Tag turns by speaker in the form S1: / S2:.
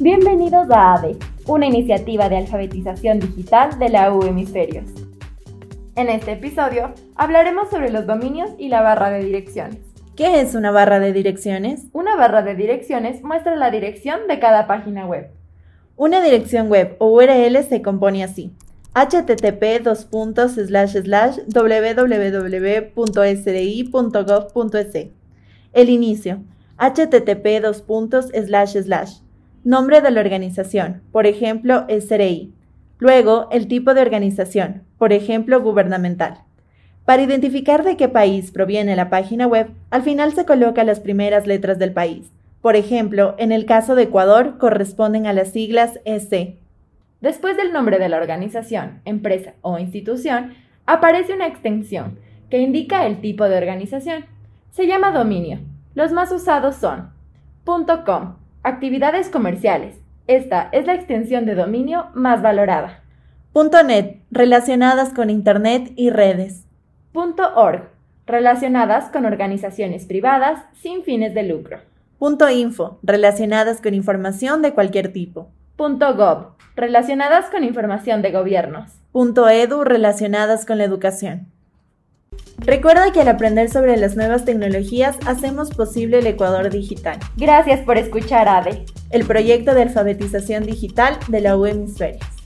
S1: Bienvenidos a ADE, una iniciativa de alfabetización digital de la U Hemisferios. En este episodio hablaremos sobre los dominios y la barra de direcciones.
S2: ¿Qué es una barra de direcciones?
S1: Una barra de direcciones muestra la dirección de cada página web.
S2: Una dirección web o URL se compone así http www.sri.gov.es. El inicio. http Nombre de la organización, por ejemplo, SRI. Luego, el tipo de organización, por ejemplo, gubernamental. Para identificar de qué país proviene la página web, al final se coloca las primeras letras del país. Por ejemplo, en el caso de Ecuador corresponden a las siglas EC.
S1: Después del nombre de la organización, empresa o institución, aparece una extensión que indica el tipo de organización. Se llama dominio. Los más usados son .com, actividades comerciales. Esta es la extensión de dominio más valorada.
S2: .net, relacionadas con Internet y redes.
S1: .org, relacionadas con organizaciones privadas sin fines de lucro.
S2: .info, relacionadas con información de cualquier tipo.
S1: .gov, relacionadas con información de gobiernos.
S2: .edu, relacionadas con la educación. Recuerda que al aprender sobre las nuevas tecnologías hacemos posible el Ecuador digital.
S1: Gracias por escuchar ADE,
S2: el proyecto de alfabetización digital de la U Hemisferios.